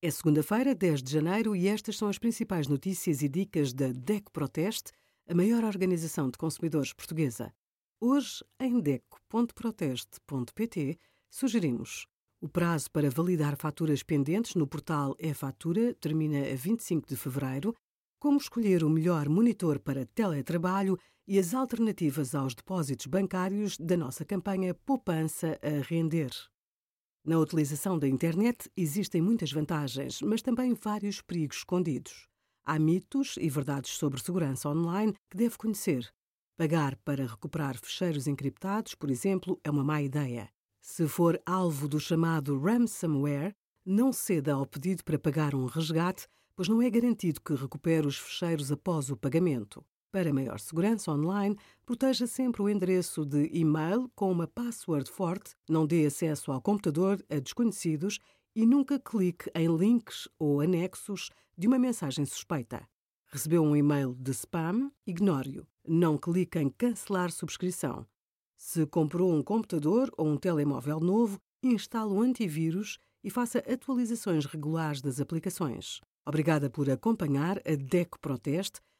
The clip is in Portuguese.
É segunda-feira, 10 de janeiro, e estas são as principais notícias e dicas da DECO Proteste, a maior organização de consumidores portuguesa. Hoje, em DECO.proteste.pt, sugerimos o prazo para validar faturas pendentes no portal e-fatura termina a 25 de fevereiro, como escolher o melhor monitor para teletrabalho e as alternativas aos depósitos bancários da nossa campanha Poupança a Render. Na utilização da internet existem muitas vantagens, mas também vários perigos escondidos. Há mitos e verdades sobre segurança online que deve conhecer. Pagar para recuperar fecheiros encriptados, por exemplo, é uma má ideia. Se for alvo do chamado ransomware, não ceda ao pedido para pagar um resgate, pois não é garantido que recupere os fecheiros após o pagamento. Para maior segurança online, proteja sempre o endereço de e-mail com uma password forte, não dê acesso ao computador a desconhecidos e nunca clique em links ou anexos de uma mensagem suspeita. Recebeu um e-mail de spam? Ignore-o. Não clique em cancelar subscrição. Se comprou um computador ou um telemóvel novo, instale o antivírus e faça atualizações regulares das aplicações. Obrigada por acompanhar a DECO Proteste